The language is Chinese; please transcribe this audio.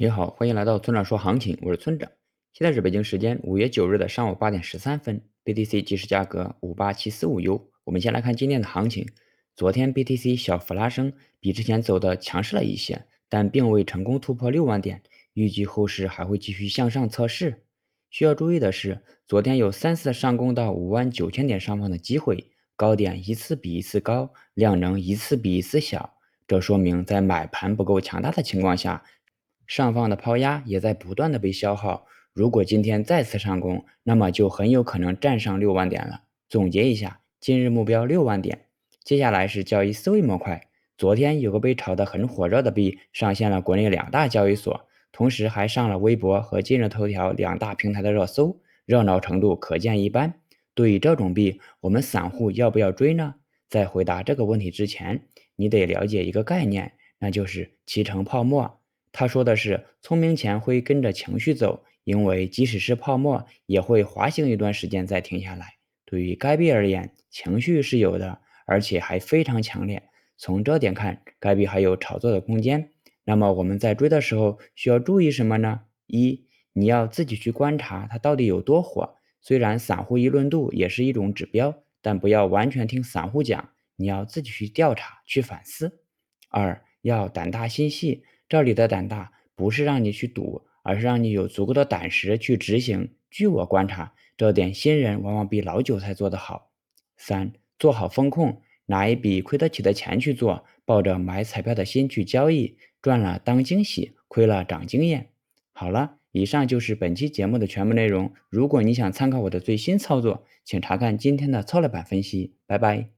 你好，欢迎来到村长说行情，我是村长。现在是北京时间五月九日的上午八点十三分，BTC 即时价格五八七四五 U。我们先来看今天的行情。昨天 BTC 小幅拉升，比之前走的强势了一些，但并未成功突破六万点，预计后市还会继续向上测试。需要注意的是，昨天有三次上攻到五万九千点上方的机会，高点一次比一次高，量能一次比一次小，这说明在买盘不够强大的情况下。上方的抛压也在不断的被消耗，如果今天再次上攻，那么就很有可能站上六万点了。总结一下，今日目标六万点。接下来是交易思维模块。昨天有个被炒得很火热的币上线了国内两大交易所，同时还上了微博和今日头条两大平台的热搜，热闹程度可见一斑。对于这种币，我们散户要不要追呢？在回答这个问题之前，你得了解一个概念，那就是七成泡沫。他说的是，聪明钱会跟着情绪走，因为即使是泡沫，也会滑行一段时间再停下来。对于该币而言，情绪是有的，而且还非常强烈。从这点看，该币还有炒作的空间。那么我们在追的时候需要注意什么呢？一，你要自己去观察它到底有多火。虽然散户议论度也是一种指标，但不要完全听散户讲，你要自己去调查、去反思。二，要胆大心细。这里的胆大不是让你去赌，而是让你有足够的胆识去执行。据我观察，这点新人往往比老韭菜做得好。三，做好风控，拿一笔亏得起的钱去做，抱着买彩票的心去交易，赚了当惊喜，亏了长经验。好了，以上就是本期节目的全部内容。如果你想参考我的最新操作，请查看今天的策略版分析。拜拜。